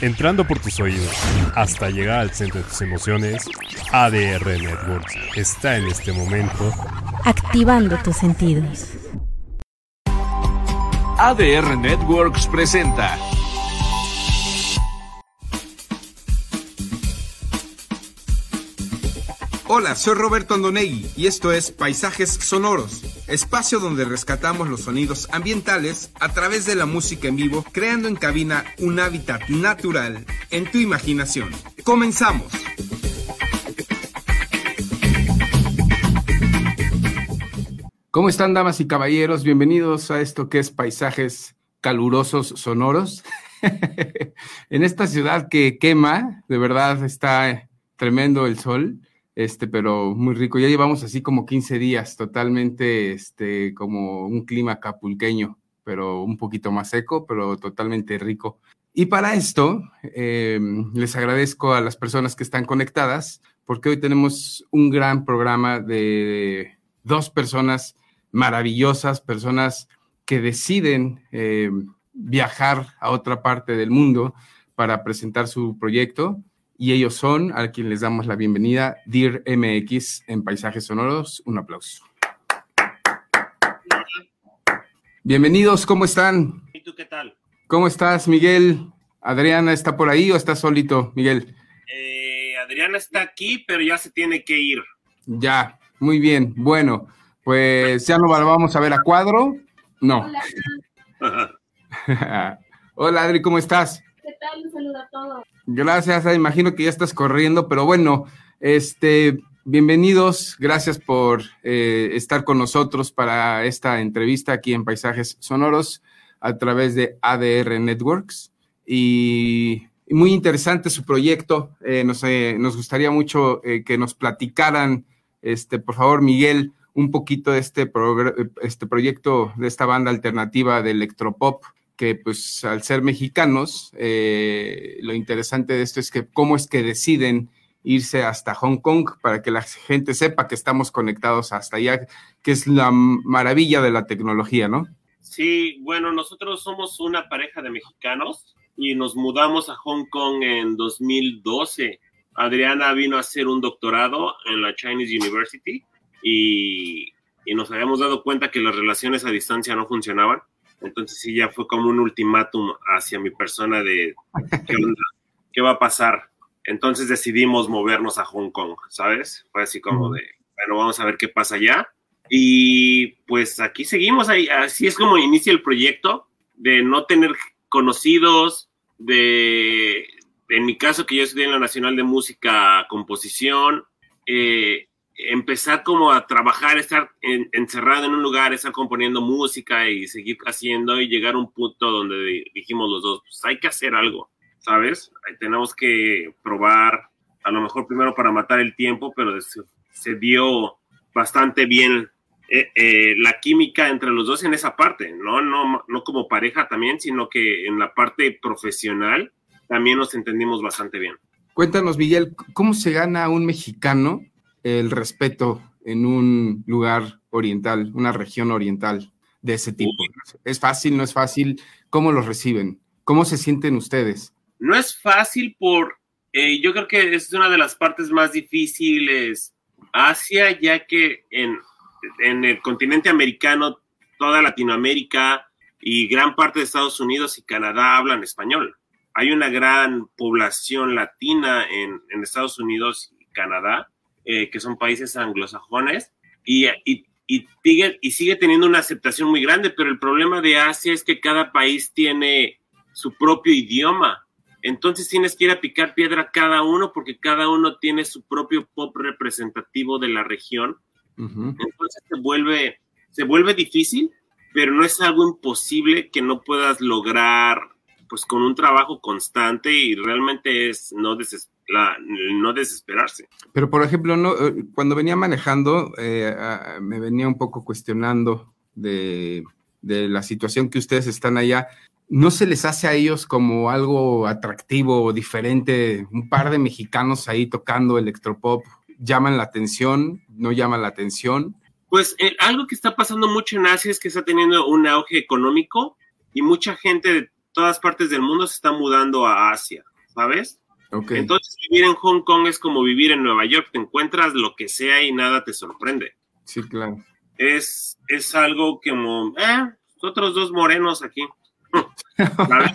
entrando por tus oídos hasta llegar al centro de tus emociones, ADR Networks está en este momento activando tus sentidos. ADR Networks presenta Hola, soy Roberto Andonegui y esto es Paisajes Sonoros, espacio donde rescatamos los sonidos ambientales a través de la música en vivo, creando en cabina un hábitat natural en tu imaginación. Comenzamos. ¿Cómo están, damas y caballeros? Bienvenidos a esto que es Paisajes Calurosos Sonoros. en esta ciudad que quema, de verdad está tremendo el sol este, pero muy rico. Ya llevamos así como 15 días, totalmente, este, como un clima capulqueño, pero un poquito más seco, pero totalmente rico. Y para esto, em, les agradezco a las personas que están conectadas, porque hoy tenemos un gran programa de dos personas maravillosas, personas que deciden em, viajar a otra parte del mundo para presentar su proyecto y ellos son a quien les damos la bienvenida, Dear MX en Paisajes Sonoros. Un aplauso. Bienvenidos, ¿cómo están? ¿Y tú qué tal? ¿Cómo estás, Miguel? ¿Adriana está por ahí o está solito, Miguel? Eh, Adriana está aquí, pero ya se tiene que ir. Ya, muy bien. Bueno, pues ya no vamos a ver a cuadro. No. Hola, Hola Adri, ¿cómo estás? ¿Qué tal? Un saludo a todos. Gracias, imagino que ya estás corriendo, pero bueno, este, bienvenidos, gracias por eh, estar con nosotros para esta entrevista aquí en Paisajes Sonoros a través de ADR Networks. Y, muy interesante su proyecto, eh, nos, eh, nos, gustaría mucho que nos platicaran, este, por favor, Miguel, un poquito de este, este proyecto, de esta banda alternativa de electropop que pues al ser mexicanos, eh, lo interesante de esto es que cómo es que deciden irse hasta Hong Kong para que la gente sepa que estamos conectados hasta allá, que es la maravilla de la tecnología, ¿no? Sí, bueno, nosotros somos una pareja de mexicanos y nos mudamos a Hong Kong en 2012. Adriana vino a hacer un doctorado en la Chinese University y, y nos habíamos dado cuenta que las relaciones a distancia no funcionaban entonces sí, ya fue como un ultimátum hacia mi persona de ¿qué, va a pasar? Entonces decidimos movernos a Hong Kong, ¿sabes? Fue así como de, bueno, vamos a ver qué pasa allá. Y pues aquí seguimos, ahí, así es como inicia el proyecto, de no tener conocidos, de, en mi caso que yo estudié en la Nacional de Música Composición, eh, empezar como a trabajar, estar encerrado en un lugar, estar componiendo música y seguir haciendo y llegar a un punto donde dijimos los dos, pues hay que hacer algo, ¿sabes? tenemos que probar, a lo mejor primero para matar el tiempo, pero se, dio bastante bien eh, eh, la química entre los dos en esa parte, ¿no? ¿no? No como pareja también, sino que en la parte profesional también nos entendimos bastante bien. Cuéntanos, Miguel, ¿cómo se gana un mexicano el respeto en un lugar oriental, una región oriental de ese tipo? ¿Es fácil, no es fácil? ¿Cómo los reciben? ¿Cómo se sienten ustedes? No es fácil por, eh, yo creo que es una de las partes más difíciles Asia, ya que en, en el continente americano, toda Latinoamérica y gran parte de Estados Unidos y Canadá hablan español. Hay una gran población latina en, en Estados Unidos y Canadá eh, que son países anglosajones, y, y, y, sigue, y sigue teniendo una aceptación muy grande, pero el problema de Asia es que cada país tiene su propio idioma. Entonces tienes que ir a picar piedra cada uno porque cada uno tiene su propio pop representativo de la región. Entonces se vuelve, se vuelve difícil, pero no es algo imposible que no puedas lograr pues con un trabajo constante y realmente es no, no desesperarse. Pero por ejemplo, no, eh, cuando venía manejando, eh, me venía un poco cuestionando de, la situación que ustedes están allá. ¿No se les hace a ellos como algo atractivo o diferente? Un par de mexicanos ahí tocando electropop, ¿llaman la atención? ¿No llaman la atención? Pues eh, algo que está pasando mucho en Asia es que está teniendo un auge económico y mucha gente de todas partes del mundo se está mudando a Asia. ¿sabes? Entonces vivir en Hong Kong es como vivir en Nueva York, te encuentras lo que sea y nada te sorprende. Sí, claro. Es, es algo como, eh, otros dos morenos aquí. ¿sabes?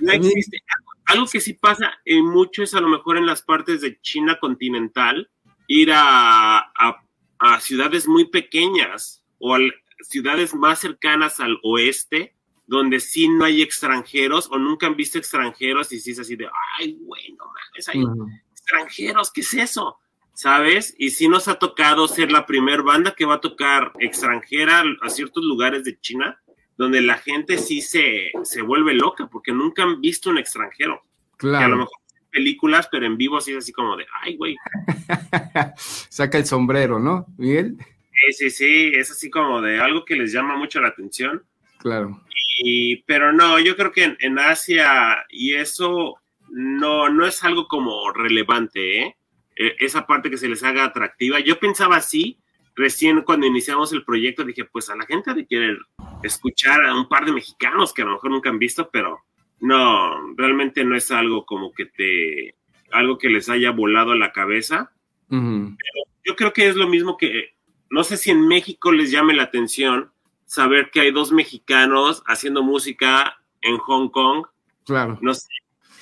No existe. Algo que sí pasa en mucho es a lo mejor en las partes de China continental, ir a, a, a ciudades muy pequeñas o a ciudades más cercanas al oeste, donde sí no hay extranjeros o nunca han visto extranjeros y sí es así de, ay, bueno, mames, hay extranjeros, ¿qué es eso? ¿Sabes? Y sí nos ha tocado ser la primer banda que va a tocar extranjera a ciertos lugares de China, donde la gente sí se, se vuelve loca porque nunca han visto un extranjero. Que a lo Claro. mejor en películas, pero en vivo sí es así como de, ay, güey. Saca el sombrero, ¿no, Miguel? Sí, sí, sí, es así como de algo que les llama mucho la atención. Claro. Y, pero no, yo creo que en, en Asia y eso no, no es algo como relevante, ¿eh? Eh, Esa parte que se les haga atractiva. Yo pensaba así, recién cuando iniciamos el proyecto, dije, pues a la gente de querer escuchar a un par de mexicanos que a lo mejor nunca han visto, pero no, realmente no es algo como que te, algo que les haya volado la cabeza Ujú. yo creo que es lo mismo que, no sé si en México les llame la atención saber que hay dos mexicanos haciendo música en Hong Kong. Claro. No sé,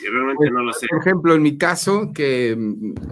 realmente no lo sé. Por ejemplo, en mi caso, que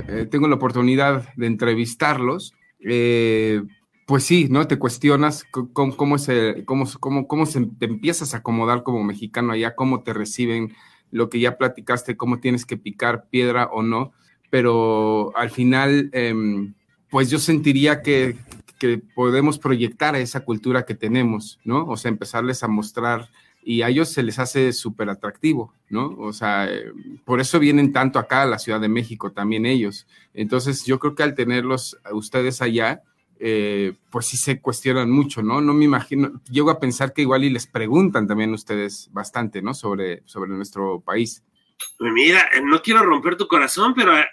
eh, tengo la oportunidad de entrevistarlos, eh, pues sí, ¿no? Te cuestionas cómo, cómo, se, cómo, cómo, cómo se, te empiezas a acomodar como mexicano allá, cómo te reciben, lo que ya platicaste, cómo tienes que picar piedra o no, pero al final, em, pues yo sentiría que, que podemos proyectar a esa cultura que tenemos, ¿no? O sea, empezarles a mostrar y a ellos se les hace súper atractivo, ¿no? O sea, eh, por eso vienen tanto acá a la Ciudad de México también ellos. Entonces, yo creo que al tenerlos ustedes allá, eh, pues sí se cuestionan mucho, ¿no? No me imagino, llego a pensar que igual y les preguntan también ustedes bastante, ¿no? Sobre, sobre nuestro país. Mira, no quiero romper tu corazón, pero eh,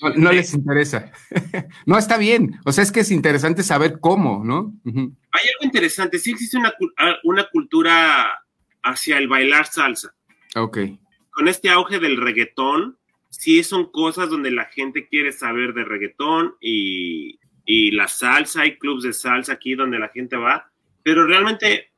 No, no les interesa. no, está bien. O sea, es que es interesante saber cómo, ¿no? Hay algo interesante. Sí existe una, ah, una cultura hacia el bailar salsa. Ok. Con este auge del reggaetón, sí son cosas donde la gente quiere saber de reggaetón y, y la salsa, hay clubs de salsa aquí donde la gente va, pero realmente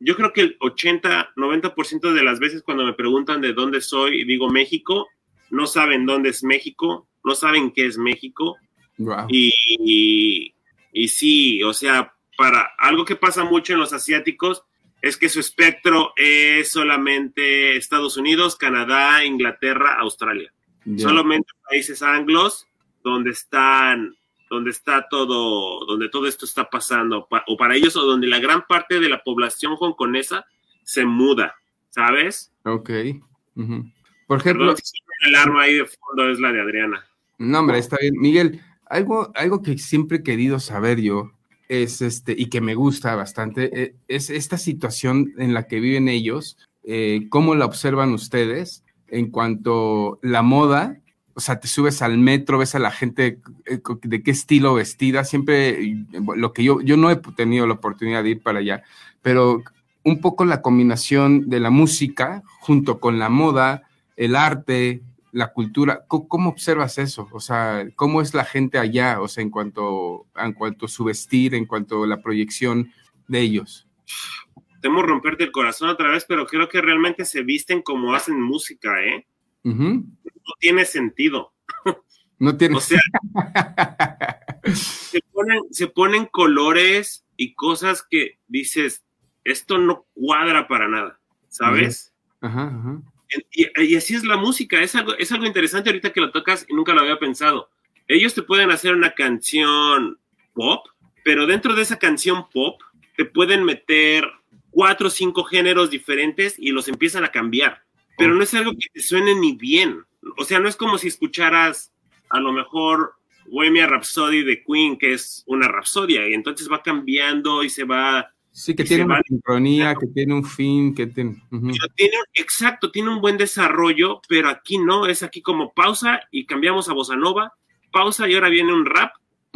yo creo que el 80, 90% de las veces cuando me preguntan de dónde soy y digo México, no saben dónde es México, no saben qué es México Wow. y, y, y sí, o sea, para algo que pasa mucho en los asiáticos es que su espectro es solamente Estados Unidos, Canadá, Inglaterra, Australia. Solamente países anglos donde están donde está todo, donde todo esto está pasando, pa- o para ellos, o donde la gran parte de la población hongkonesa se muda, ¿sabes? Ok. Por ejemplo, Perdón si el alarma ahí de fondo es la de Adriana. No, hombre, está bien. Miguel, algo, algo que siempre he querido saber yo es este, y que me gusta bastante, eh, es esta situación en la que viven ellos, eh, cómo la observan ustedes en cuanto la moda, o sea, te subes al metro, ves a la gente eh, de qué estilo vestida, siempre eh, lo que yo, yo no he tenido la oportunidad de ir para allá, pero un poco la combinación de la música junto con la moda, el arte, la cultura, ¿cómo, cómo observas eso? O sea, ¿cómo es la gente allá? O sea, en cuanto, en cuanto a su vestir, en cuanto a la proyección de ellos. Temo romperte el corazón otra vez, pero creo que realmente se visten como hacen música, ¿eh? No tiene sentido. No tiene. O sea, se ponen, se ponen colores y cosas que dices, esto no cuadra para nada, ¿sabes? Ajá, ajá. Y, y así es la música, es algo, es algo interesante ahorita que lo tocas y nunca lo había pensado. Ellos te pueden hacer una canción pop, pero dentro de esa canción pop te pueden meter cuatro o cinco géneros diferentes y los empiezan a cambiar. Pero no es algo que te suene ni bien. O sea, no es como si escucharas a lo mejor Bohemia Rhapsody de Queen, que es una rapsodia, y entonces va cambiando y se va Sí, que tiene una sincronía, que tiene un fin, que tiene. ujú. Pero tiene, exacto, tiene un buen desarrollo, pero aquí no, es aquí como pausa y cambiamos a bossa nova, pausa y ahora viene un rap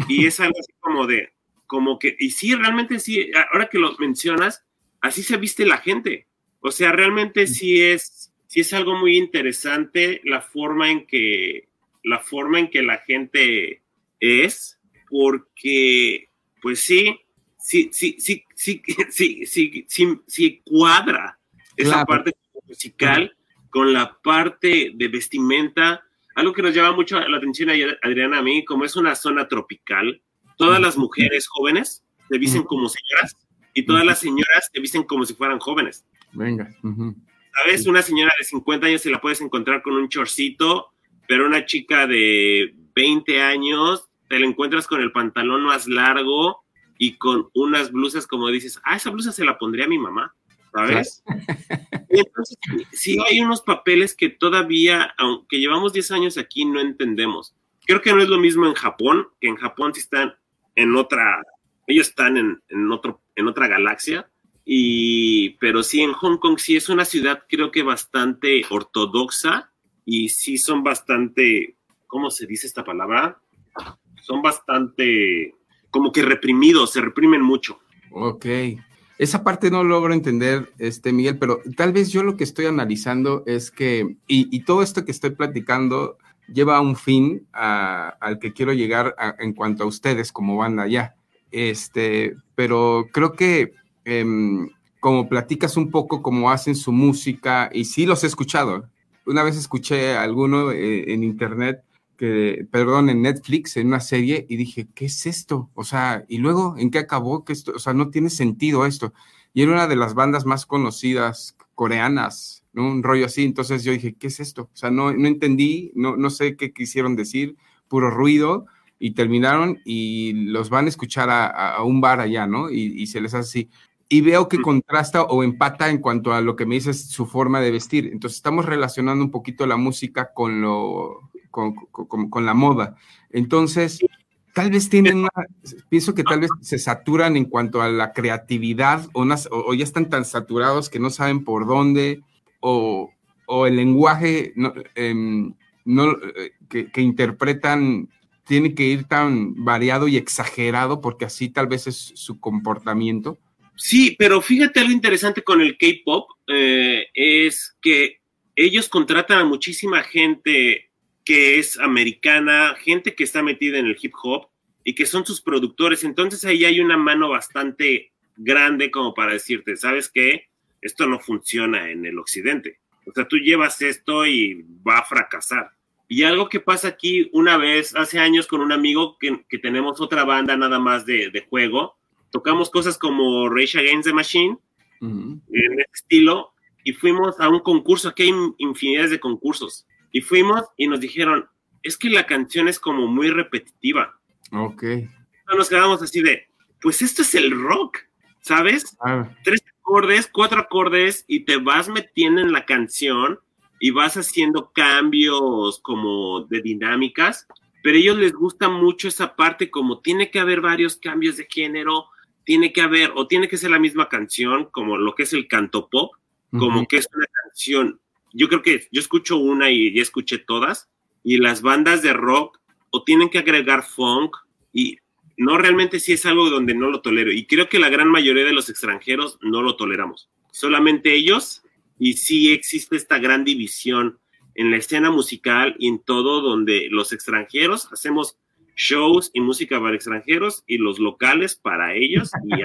y es algo así como de, como que, y sí, realmente sí, ahora que lo mencionas, así se viste la gente, o sea, realmente sí es, sí es algo muy interesante la forma en que la forma en que la gente es, porque pues sí, sí, sí, sí, sí, sí, sí, sí, sí cuadra esa parte musical con la parte de vestimenta. Algo que nos llama mucho la atención a Adriana a mí, como es una zona tropical, todas las mujeres jóvenes se visten como señoras y todas las señoras se visten como si fueran jóvenes. Venga. ¿Sabes? Una señora de 50 años se la puedes encontrar con un chorcito, pero una chica de 20 años te la encuentras con el pantalón más largo y con unas blusas como dices, ah, esa blusa se la pondría a mi mamá, ¿sabes? entonces, sí hay unos papeles que todavía, aunque llevamos 10 años aquí, no entendemos. Creo que no es lo mismo en Japón, que en Japón sí están en otra, ellos están en, en otro, en otra galaxia, y, pero sí, en Hong Kong sí es una ciudad creo que bastante ortodoxa y sí son bastante, ¿cómo se dice esta palabra? Son bastante como que reprimidos, se reprimen mucho. Ok. Esa parte no logro entender, este Miguel, pero tal vez yo lo que estoy analizando es que, y, todo esto que estoy platicando lleva un fin al que quiero llegar en cuanto a ustedes como banda ya. Este, pero creo que Em, como platicas un poco cómo hacen su música, y sí los he escuchado. Una vez escuché a alguno eh, en internet, que, perdón, en Netflix, en una serie, y dije, ¿qué es esto? O sea, y luego, ¿en qué acabó? que esto? O sea, no tiene sentido esto. Y era una de las bandas más conocidas coreanas, ¿no? Un rollo así. Entonces yo dije, ¿qué es esto? O sea, no, no entendí, no, no sé qué quisieron decir, puro ruido y terminaron y los van a escuchar a, un bar allá, ¿no? Y, y, se les hace así y veo que contrasta o empata en cuanto a lo que me dices su forma de vestir. Entonces estamos relacionando un poquito la música con lo con, la moda. Entonces, tal vez tienen una, pienso que tal vez se saturan en cuanto a la creatividad o, o, ya están tan saturados que no saben por dónde o, el lenguaje no, em, eh, que, que interpretan tiene que ir tan variado y exagerado porque así tal vez es su comportamiento. Sí, pero fíjate algo interesante con el K-pop, eh, es que ellos contratan a muchísima gente que es americana, gente que está metida en el hip hop y que son sus productores. Entonces ahí hay una mano bastante grande como para decirte, ¿sabes qué? Esto no funciona en el occidente. O sea, tú llevas esto y va a fracasar. Y algo que pasa aquí una vez, hace años, con un amigo que, que tenemos otra banda nada más de, de juego, tocamos cosas como Rage Against the Machine, en este estilo, y fuimos a un concurso, aquí hay infinidades de concursos, y fuimos y nos dijeron, es que la canción es como muy repetitiva. Ok. nos quedamos así de, pues esto es el rock, ¿sabes? Tres acordes, cuatro acordes, y te vas metiendo en la canción y vas haciendo cambios como de dinámicas, pero a ellos les gusta mucho esa parte como tiene que haber varios cambios de género, tiene que haber, o tiene que ser la misma canción, como lo que es el canto pop, como que es una canción. Yo creo que yo escucho una y ya escuché todas, y las bandas de rock o tienen que agregar funk, y no realmente sí es algo donde no lo tolero. Y creo que la gran mayoría de los extranjeros no lo toleramos. Solamente ellos, y sí existe esta gran división en la escena musical y en todo donde los extranjeros hacemos shows y música para extranjeros y los locales para ellos. Y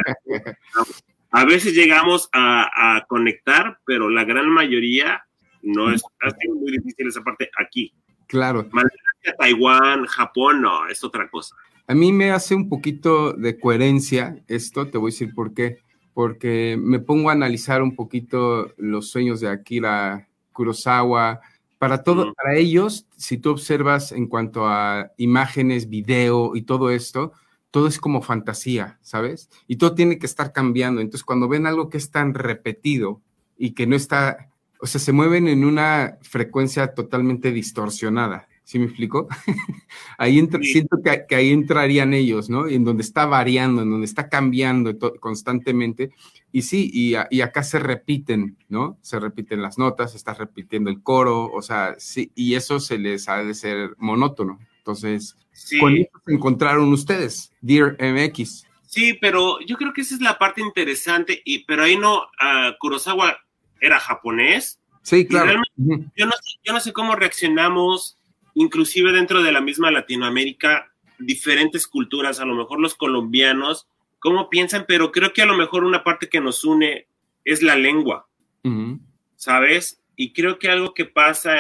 a veces llegamos a, conectar, pero la gran mayoría no es, muy difícil esa parte aquí. Claro. Malasia, Taiwán, Japón, no, es otra cosa. A mí me hace un poquito de coherencia esto, te voy a decir por qué. Porque me pongo a analizar un poquito los sueños de Akira Kurosawa, para todo, para ellos, si tú observas en cuanto a imágenes, video y todo esto, todo es como fantasía, ¿sabes? Y todo tiene que estar cambiando. Entonces, cuando ven algo que es tan repetido y que no está, o sea, se mueven en una frecuencia totalmente distorsionada. ¿Sí me explico? ahí siento que, ahí entrarían ellos, ¿no? En donde está variando, en donde está cambiando constantemente. Y sí, y, y, acá se repiten, ¿no? Se repiten las notas, se está repitiendo el coro, o sea, sí, y eso se les ha de ser monótono. Entonces, con eso se encontraron ustedes, Dear MX. Sí, pero yo creo que esa es la parte interesante, y, pero ahí no, uh, Kurosawa era japonés, Sí, claro. yo, no sé, yo no sé cómo reaccionamos, inclusive dentro de la misma Latinoamérica, diferentes culturas, a lo mejor los colombianos, cómo piensan, pero creo que a lo mejor una parte que nos une es la lengua, ¿sabes? Y creo que algo que pasa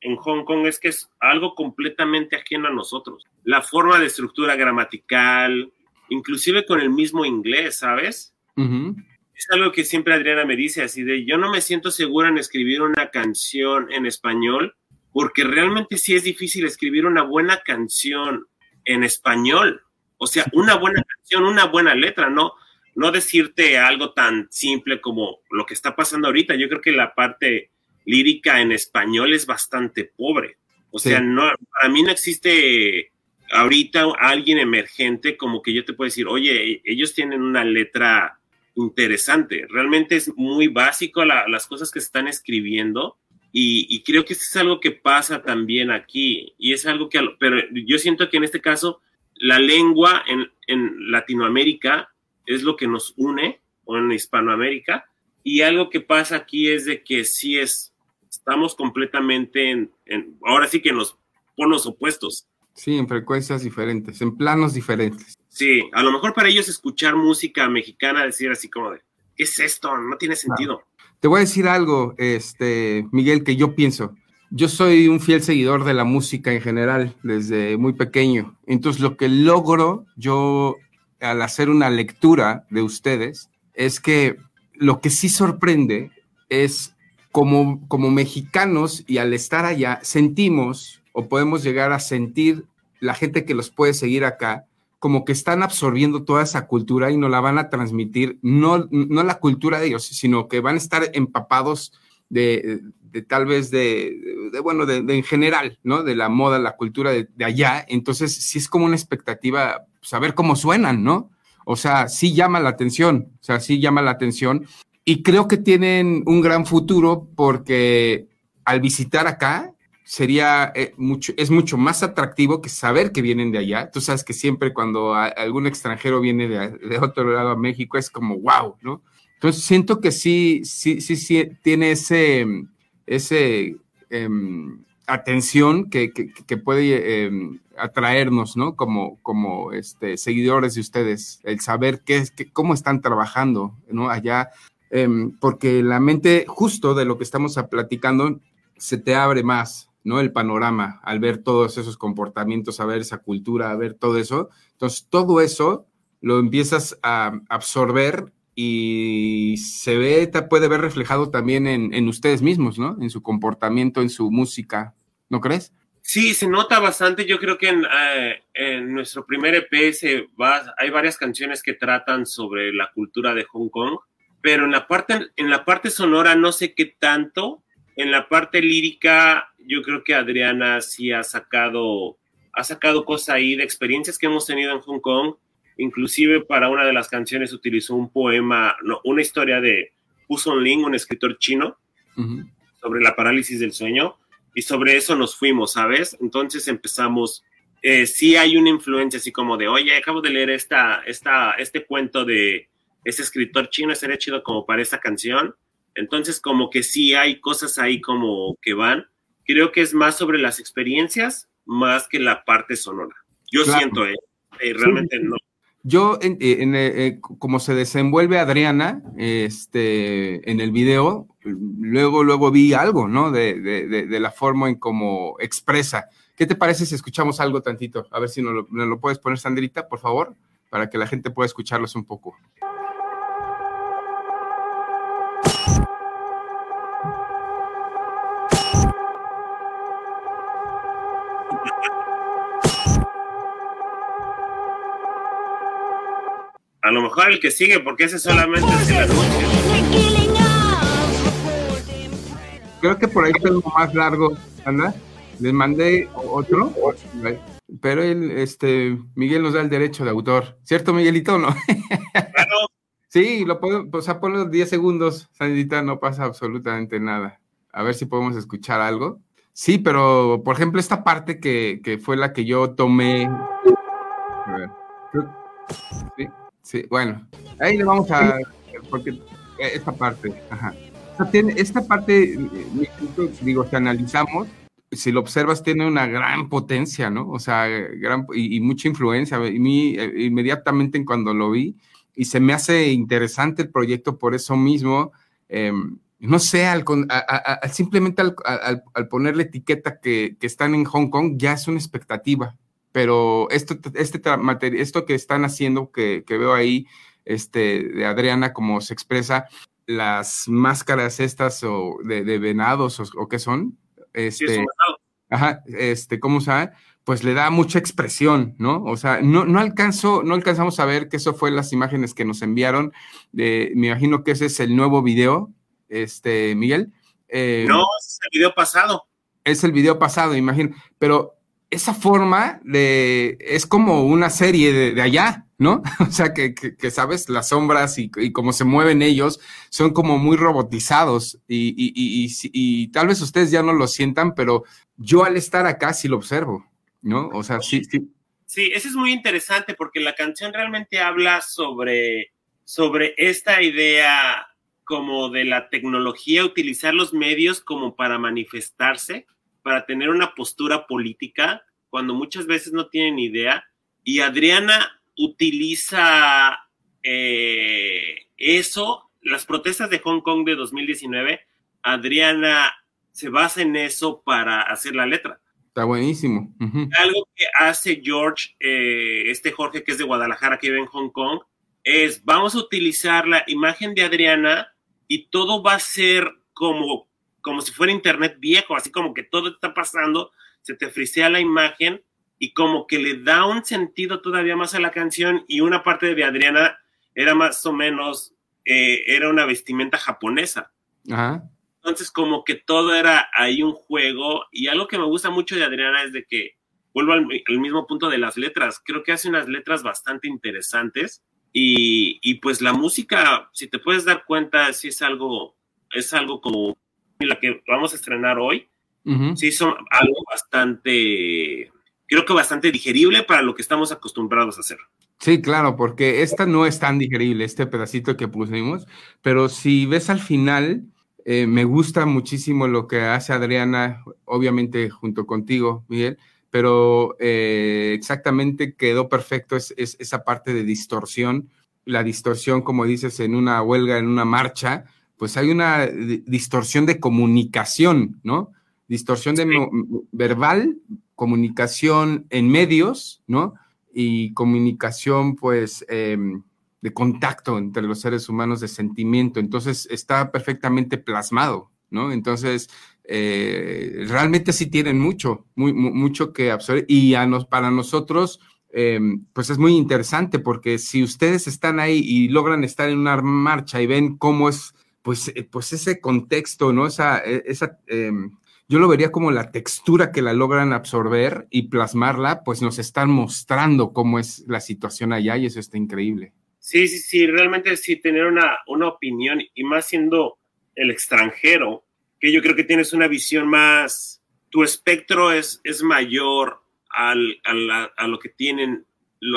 en Hong Kong es que es algo completamente ajeno a nosotros. La forma de estructura gramatical, inclusive con el mismo inglés, ¿sabes? Es algo que siempre Adriana me dice así de, yo no me siento segura en escribir una canción en español, porque realmente sí es difícil escribir una buena canción en español. O sea, una buena canción, una buena letra, ¿no? No decirte algo tan simple como lo que está pasando ahorita. Yo creo que la parte lírica en español es bastante pobre. O sea, no, para mí no existe ahorita alguien emergente como que yo te puedo decir, oye, ellos tienen una letra interesante. Realmente es muy básico las cosas que se están escribiendo y, creo que eso es algo que pasa también aquí y es algo que, pero yo siento que en este caso la lengua en, en Latinoamérica es lo que nos une o en Hispanoamérica y algo que pasa aquí es de que sí es, estamos completamente en, ahora sí que en los polos opuestos. Sí, en frecuencias diferentes, en planos diferentes. Sí, a lo mejor para ellos escuchar música mexicana, decir así como de, ¿qué es esto? No tiene sentido. Te voy a decir algo, este, Miguel, que yo pienso. Yo soy un fiel seguidor de la música en general, desde muy pequeño. Entonces, lo que logro yo al hacer una lectura de ustedes es que lo que sí sorprende es como, como mexicanos y al estar allá sentimos o podemos llegar a sentir la gente que los puede seguir acá, como que están absorbiendo toda esa cultura y no la van a transmitir, no, no la cultura de ellos, sino que van a estar empapados de, tal vez de, bueno, de, en general, ¿no? De la moda, la cultura de, allá. Entonces, sí es como una expectativa, saber cómo suenan, ¿no? O sea, sí llama la atención, o sea, sí llama la atención. Y creo que tienen un gran futuro porque al visitar acá, sería eh, mucho, es mucho más atractivo que saber que vienen de allá. Tú sabes que siempre cuando algún extranjero viene de, otro lado a México es como wow, ¿no? Entonces siento que sí, sí, sí, sí tiene ese, ese em, atención que, que, puede em, atraernos, ¿no? Como, como este, seguidores de ustedes, el saber qué, qué cómo están trabajando, ¿no? Allá, em, porque la mente, justo de lo que estamos platicando, se te abre más, ¿no? El panorama, al ver todos esos comportamientos, a ver esa cultura, a ver todo eso. Entonces, todo eso lo empiezas a absorber y se ve, puede ver reflejado también en, ustedes mismos, ¿no? En su comportamiento, en su música, ¿no crees? Sí, se nota bastante. Yo creo que en, eh, nuestro primer EP va, hay varias canciones que tratan sobre la cultura de Hong Kong, pero en la parte, en la parte sonora no sé qué tanto. En la parte lírica yo creo que Adriana sí ha sacado, ha sacado cosas ahí de experiencias que hemos tenido en Hong Kong. Inclusive para una de las canciones utilizó un poema, no, una historia de Son Ling, un escritor chino, sobre la parálisis del sueño. Y sobre eso nos fuimos, ¿sabes? Entonces empezamos, eh, sí hay una influencia así como de, oye, acabo de leer esta, esta, este cuento de ese escritor chino, sería chido como para esta canción. Entonces como que sí hay cosas ahí como que van creo que es más sobre las experiencias más que la parte sonora. Yo siento, ¿eh? eh realmente no. Yo, en, eh, eh, como se desenvuelve Adriana este, en el video, luego, luego vi algo, ¿no? De, de, la forma en cómo expresa. ¿Qué te parece si escuchamos algo tantito? A ver si nos lo, nos lo puedes poner, Sandrita, por favor, para que la gente pueda escucharlos un poco. A lo mejor el que sigue, porque ese solamente es el anuncio. Creo que por ahí tengo más largo, Anda. Les mandé otro, pero el, este, Miguel nos da el derecho de autor. ¿Cierto, Miguelito? ¿No? Claro. sí, lo puedo, o sea, ponlo 10 segundos, Sandita, no pasa absolutamente nada. A ver si podemos escuchar algo. Sí, pero por ejemplo, esta parte que, que fue la que yo tomé. A ver. Sí. Sí, bueno, ahí le vamos a. Porque esta parte, ajá. esta parte, digo, si analizamos, si lo observas, tiene una gran potencia, ¿no? O sea, gran, y, mucha influencia. Y mí, eh, inmediatamente cuando lo vi, y se me hace interesante el proyecto por eso mismo. Em, no sé, al, simplemente al, al, poner la etiqueta que, que, están en Hong Kong, ya es una expectativa. Pero esto, este esto que están haciendo, que, que, veo ahí, este, de Adriana, como se expresa, las máscaras estas o de, de venados o, o, qué son, este, ajá, este, ¿cómo sabe? Pues le da mucha expresión, ¿no? O sea, no, no alcanzo, no alcanzamos a ver que eso fue las imágenes que nos enviaron. De, me imagino que ese es el nuevo video, este, Miguel. Eh, no, es el video pasado. Es el video pasado, imagino. Pero esa forma de, es como una serie de, allá, ¿no? O sea, que, que, sabes, las sombras y, y, cómo se mueven ellos son como muy robotizados y, y, y, tal vez ustedes ya no lo sientan, pero yo al estar acá sí lo observo, ¿no? O sea, sí, sí. Sí, eso es muy interesante porque la canción realmente habla sobre, sobre esta idea como de la tecnología, utilizar los medios como para manifestarse para tener una postura política cuando muchas veces no tienen idea. Y Adriana utiliza eh, eso, las protestas de Hong Kong de 2019, Adriana se basa en eso para hacer la letra. Está buenísimo. Algo que hace George, eh, este Jorge que es de Guadalajara, que vive en Hong Kong, es vamos a utilizar la imagen de Adriana y todo va a ser como como si fuera internet viejo, así como que todo está pasando, se te frisea la imagen y como que le da un sentido todavía más a la canción y una parte de Adriana era más o menos, eh, era una vestimenta japonesa. Entonces como que todo era ahí un juego y algo que me gusta mucho de Adriana es de que vuelvo al, mismo punto de las letras, creo que hace unas letras bastante interesantes y, y pues la música, si te puedes dar cuenta, sí es algo, es algo como la que vamos a estrenar hoy, sí son algo bastante, creo que bastante digerible para lo que estamos acostumbrados a hacer. Sí, claro, porque esta no es tan digerible, este pedacito que pusimos, pero si ves al final, eh, me gusta muchísimo lo que hace Adriana, obviamente junto contigo, Miguel, pero eh, exactamente quedó perfecto es, esa parte de distorsión, la distorsión, como dices, en una huelga, en una marcha, pues hay una distorsión de comunicación, ¿no? Distorsión de verbal, comunicación en medios, ¿no? Y comunicación, pues, em, de contacto entre los seres humanos, de sentimiento. Entonces, está perfectamente plasmado, ¿no? Entonces, eh, realmente sí tienen mucho, mucho que absorber. Y para nosotros, em, pues es muy interesante porque si ustedes están ahí y logran estar en una marcha y ven cómo es pues, eh, pues ese contexto, ¿no? Esa, e, esa em, yo lo vería como la textura que la logran absorber y plasmarla, pues nos están mostrando cómo es la situación allá y eso está increíble. Sí, sí, sí, realmente sí tener una, una opinión y más siendo el extranjero, que yo creo que tienes una visión más, tu espectro es, es mayor al, a lo que tienen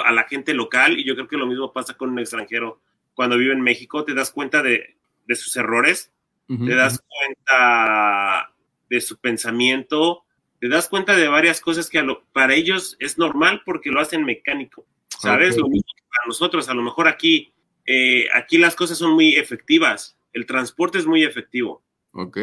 a la gente local y yo creo que lo mismo pasa con un extranjero cuando vive en México, te das cuenta de, de sus errores, te das cuenta de su pensamiento, te das cuenta de varias cosas que para ellos es normal porque lo hacen mecánico, ¿sabes? Lo mismo que para nosotros, a lo mejor aquí, eh, aquí las cosas son muy efectivas, el transporte es muy efectivo. Ok.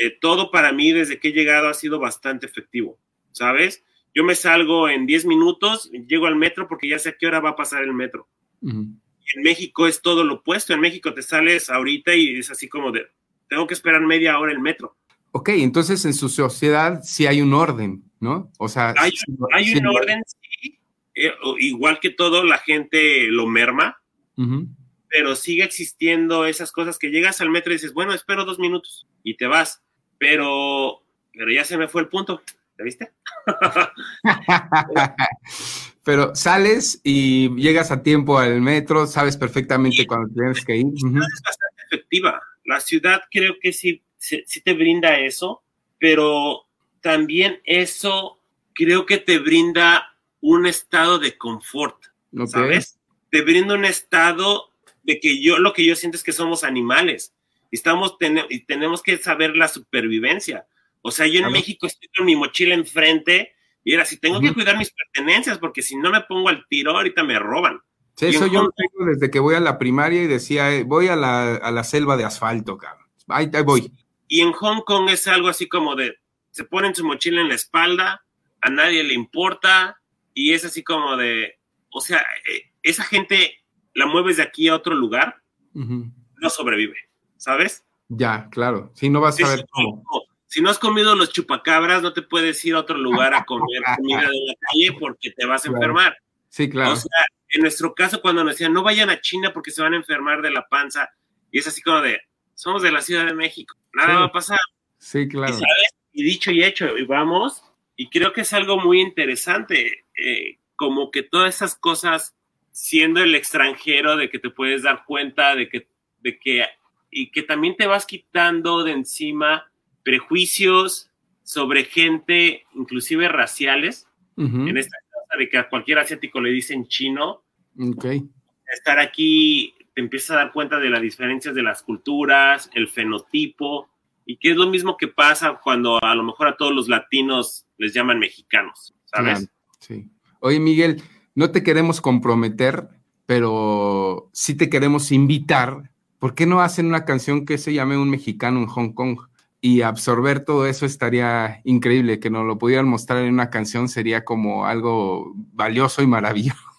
Eh, todo para mí desde que he llegado ha sido bastante efectivo, ¿sabes? Yo me salgo en 10 minutos, llego al metro porque ya sé a qué hora va a pasar el metro en México es todo lo opuesto. En México te sales ahorita y es así como de, tengo que esperar media hora el metro. Ok, entonces en su sociedad sí hay un orden, ¿no? O sea, hay, un orden, sí. Eh, igual que todo, la gente lo merma, pero sigue existiendo esas cosas que llegas al metro y dices, bueno, espero dos minutos y te vas, pero, pero ya se me fue el punto. ¿Te viste? Pero sales y llegas a tiempo al metro, sabes perfectamente cuándo tienes que ir. Es bastante efectiva. La ciudad creo que sí, sí, te brinda eso, pero también eso creo que te brinda un estado de confort, ¿sabes? Te brinda un estado de que yo, lo que yo siento es que somos animales y, estamos y tenemos que saber la supervivencia. O sea, yo en México estoy con mi mochila enfrente y era si tengo que cuidar mis pertenencias porque si no me pongo al tiro ahorita me roban. Sí, eso yo lo tengo desde que voy a la primaria y decía, eh, voy a la, a la, selva de asfalto, cabrón. Ahí, ahí voy. Y en Hong Kong es algo así como de, se ponen su mochila en la espalda, a nadie le importa y es así como de, o sea, eh, esa gente la mueves de aquí a otro lugar, no sobrevive, ¿sabes? Ya, claro. Si no vas a ver cómo. Si no has comido los chupacabras, no te puedes ir a otro lugar a comer comida de la calle porque te vas a enfermar. Sí, claro. O sea, en nuestro caso, cuando nos decían no vayan a China porque se van a enfermar de la panza, y es así como de, somos de la Ciudad de México, nada va a pasar. Sí, claro. Y, dicho y hecho, y vamos, y creo que es algo muy interesante, eh, como que todas esas cosas siendo el extranjero, de que te puedes dar cuenta de que, de que, y que también te vas quitando de encima prejuicios sobre gente, inclusive raciales, en esta cosa de que a cualquier asiático le dicen chino. Okay. Estar aquí te empiezas a dar cuenta de las diferencias de las culturas, el fenotipo, y que es lo mismo que pasa cuando a lo mejor a todos los latinos les llaman mexicanos, ¿sabes? sí. Oye, Miguel, no te queremos comprometer, pero sí te queremos invitar. ¿Por qué no hacen una canción que se llame Un mexicano en Hong Kong? Y absorber todo eso estaría increíble, que nos lo pudieran mostrar en una canción sería como algo valioso y maravilloso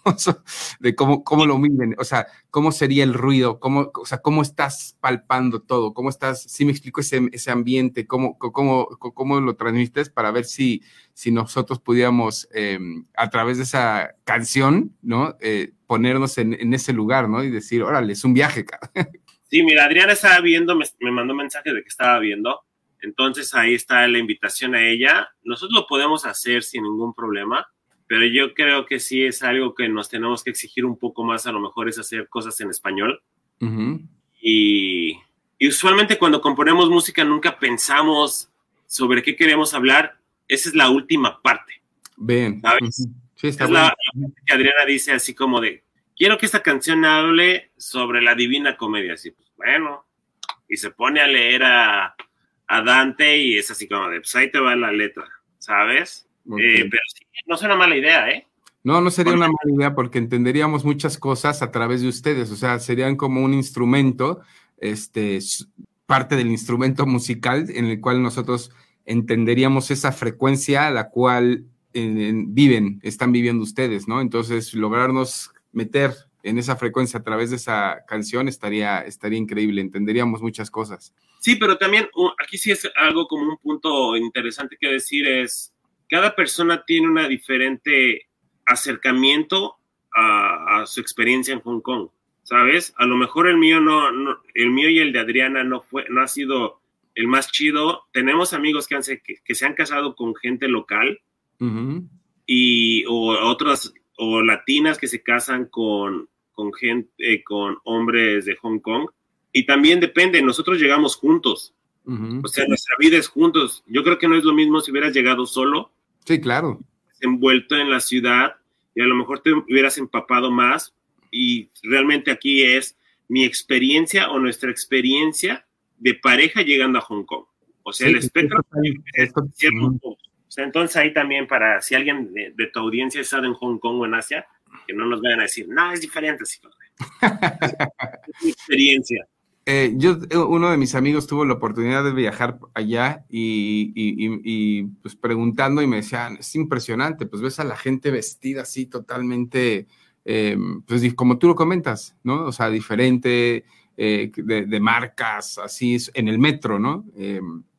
de cómo, cómo lo miden, o sea, cómo sería el ruido, cómo, o sea, cómo estás palpando todo, cómo estás, si me explico ese, ese ambiente, cómo, cómo, cómo lo transmites para ver si, si nosotros pudiéramos, em, a través de esa canción, ¿no? Eh, ponernos en, en, ese lugar, ¿no? Y decir, órale, es un viaje, cara. Sí, mira, Adriana estaba viendo, me, me mandó un mensaje de que estaba viendo, entonces ahí está la invitación a ella. Nosotros lo podemos hacer sin ningún problema pero yo creo que sí es algo que nos tenemos que exigir un poco más, a lo mejor es hacer cosas en español. y, usualmente cuando componemos música nunca pensamos sobre qué queremos hablar, esa es la última parte. Bien. ¿Sabes? sí, está es la, que Adriana dice así como de, quiero que esta canción hable sobre la divina comedia, así, pues bueno, y se pone a leer a, a Dante y es así como de, pues ahí te va la letra, ¿sabes? Eh, pero sí, no es una mala idea, ¿eh? No, no sería una mala idea porque entenderíamos muchas cosas a través de ustedes, o sea, serían como un instrumento, este, parte del instrumento musical en el cual nosotros entenderíamos esa frecuencia a la cual viven, están viviendo ustedes, ¿no? Entonces, lograrnos meter en esa frecuencia a través de esa canción estaría, estaría increíble, entenderíamos muchas cosas. Sí, pero también uh, aquí sí es algo como un punto interesante que decir es, cada persona tiene una diferente acercamiento a, su experiencia en Hong Kong, ¿sabes? A lo mejor el mío no, el mío y el de Adriana no fue, no ha sido el más chido. Tenemos amigos que, han, que, se han casado con gente local y o otras o latinas que se casan con, con gente, eh, con hombres de Hong Kong. Y también depende, nosotros llegamos juntos. O sea, nuestra vida es juntos. Yo creo que no es lo mismo si hubieras llegado solo. Sí, claro. Envuelto en la ciudad y a lo mejor te hubieras empapado más. Y realmente aquí es mi experiencia o nuestra experiencia de pareja llegando a Hong Kong. O sea, el espectro es cierto O sea, entonces ahí también para si alguien de, tu audiencia está en Hong Kong o en Asia, que no nos vayan a decir, no, es diferente. es mi experiencia. Eh, yo, eh, uno de mis amigos tuvo la oportunidad de viajar allá y, pues preguntando y me decían, es impresionante, pues ves a la gente vestida así totalmente, eh, pues como tú lo comentas, ¿no? O sea, diferente, de, marcas, así, en el metro, ¿no?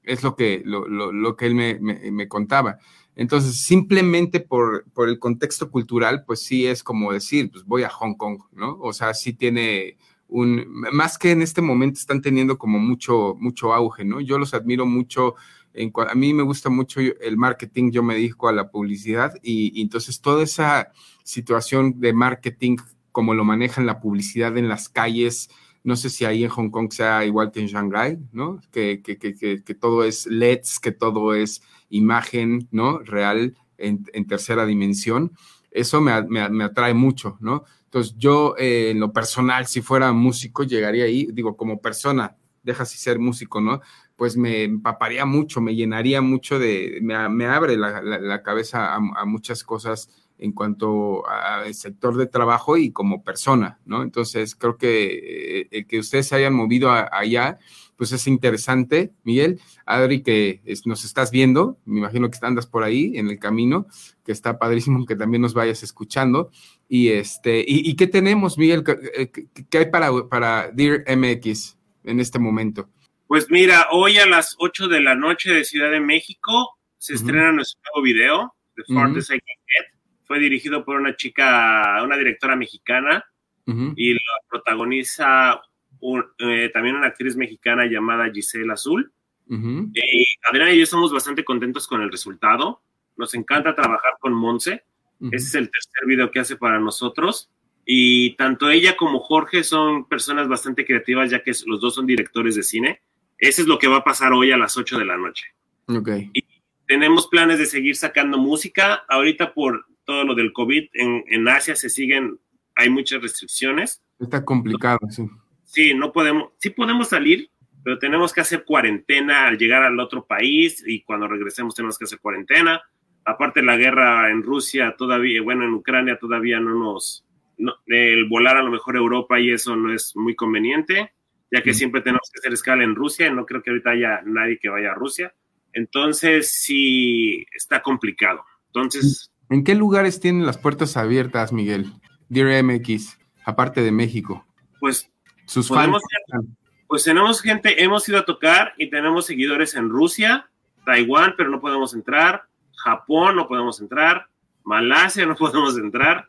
es lo que, lo, que él me, me, contaba. Entonces, simplemente por, por el contexto cultural, pues sí es como decir, pues voy a Hong Kong, ¿no? O sea, sí tiene un, más que en este momento están teniendo como mucho, mucho auge, ¿no? Yo los admiro mucho, en, a mí me gusta mucho el marketing, yo me dedico a la publicidad y, entonces toda esa situación de marketing, como lo manejan la publicidad en las calles, no sé si ahí en Hong Kong sea igual que en Shanghai, ¿no? Que, que, que, que todo es LEDs, que todo es imagen, ¿no? Real en, tercera dimensión. Eso me, me atrae mucho, ¿no? Entonces yo eh, en lo personal, si fuera músico, llegaría ahí, digo, como persona, dejas de ser músico, ¿no? Pues me empaparía mucho, me llenaría mucho de, me, abre la, cabeza a, muchas cosas en cuanto al sector de trabajo y como persona, ¿no? Entonces, creo que eh, que ustedes se hayan movido allá, pues es interesante, Miguel. Adri, que nos estás viendo, me imagino que andas por ahí en el camino, que está padrísimo que también nos vayas escuchando. Y este, y, y qué tenemos, Miguel, ¿Qué, hay para, para Dear MX en este momento? Pues mira, hoy a las 8 de la noche de Ciudad de México se uh -huh. estrena nuestro nuevo video, The Farthest uh -huh. I Can Get. Fue dirigido por una chica, una directora mexicana, uh -huh. y lo protagoniza un, eh, también una actriz mexicana llamada Giselle Azul. Y Adriana y yo estamos bastante contentos con el resultado. Nos encanta trabajar con Monse. Uh -huh. Ese es el tercer video que hace para nosotros. Y tanto ella como Jorge son personas bastante creativas, ya que los dos son directores de cine. Eso es lo que va a pasar hoy a las 8 de la noche. Okay. Y tenemos planes de seguir sacando música. Ahorita por todo lo del COVID, en, en Asia se siguen, hay muchas restricciones. Está complicado, sí. Sí, no podemos, sí podemos salir, pero tenemos que hacer cuarentena al llegar al otro país y cuando regresemos tenemos que hacer cuarentena. Aparte la guerra en Rusia todavía, bueno, en Ucrania todavía no nos, no, el volar a lo mejor a Europa y eso no es muy conveniente, ya que mm. siempre tenemos que hacer escala en Rusia, no creo que ahorita haya nadie que vaya a Rusia. Entonces sí está complicado. Entonces... ¿En qué lugares tienen las puertas abiertas, Miguel? Dear MX, aparte de México. Pues sus fans. Pues tenemos gente, hemos ido a tocar y tenemos seguidores en Rusia, Taiwán, pero no podemos entrar, Japón no podemos entrar, Malasia no podemos entrar,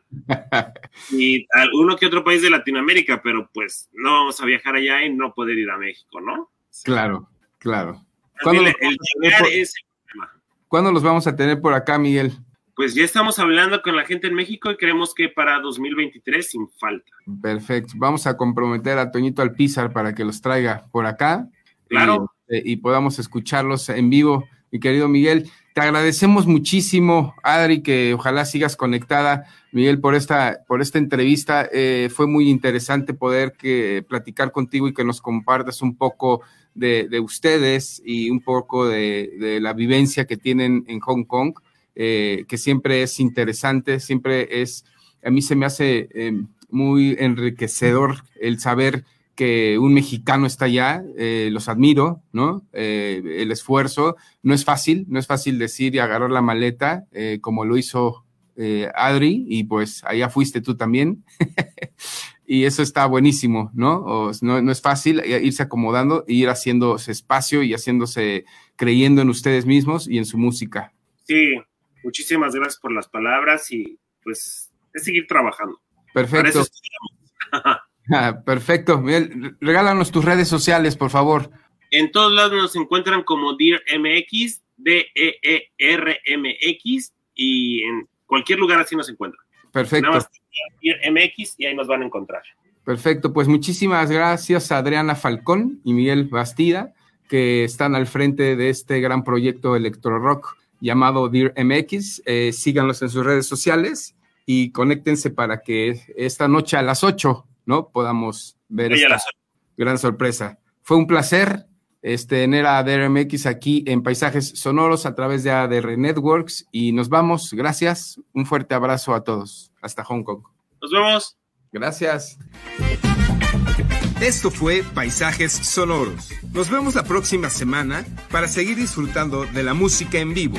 y alguno que otro país de Latinoamérica, pero pues no vamos a viajar allá y no poder ir a México, ¿no? Claro, claro. ¿Cuándo, el, el llegar por, es el problema. ¿Cuándo los vamos a tener por acá, Miguel? Pues ya estamos hablando con la gente en México y creemos que para 2023 sin falta. Perfecto. Vamos a comprometer a Toñito Alpizar para que los traiga por acá. Claro. Y, y podamos escucharlos en vivo. Mi querido Miguel, te agradecemos muchísimo, Adri, que ojalá sigas conectada, Miguel, por esta, por esta entrevista. Eh, fue muy interesante poder que, platicar contigo y que nos compartas un poco de, de ustedes y un poco de, de, la vivencia que tienen en Hong Kong, eh, que siempre es interesante, siempre es, a mí se me hace eh, muy enriquecedor el saber que un mexicano está allá, eh, los admiro, ¿no? Eh, el esfuerzo, no es fácil, no es fácil decir y agarrar la maleta, eh, como lo hizo Adri, y pues allá fuiste tú también. y eso está buenísimo, ¿no? O, ¿no? No es fácil irse acomodando e ir haciéndose espacio y haciéndose, creyendo en ustedes mismos y en su música. Sí, muchísimas gracias por las palabras y pues es seguir trabajando. Perfecto. Ah, perfecto. Miguel, regálanos tus redes sociales, por favor. En todos lados nos encuentran como Dear MX, D-E-E-R-M-X, y en cualquier lugar así nos encuentran. Perfecto. Nada más Dear MX y ahí nos van a encontrar. Perfecto, pues muchísimas gracias a Adriana Falcón y Miguel Bastida, que están al frente de este gran proyecto electro rock llamado Dear MX. Eh, síganlos en sus redes sociales y conéctense para que esta noche a las 8 ¿no? Podamos ver esta gran sorpresa. Fue un placer este, tener a DRMX aquí en Paisajes Sonoros a través de ADR Networks y nos vamos. Gracias. Un fuerte abrazo a todos. Hasta Hong Kong. Nos vemos. Gracias. Esto fue Paisajes Sonoros. Nos vemos la próxima semana para seguir disfrutando de la música en vivo.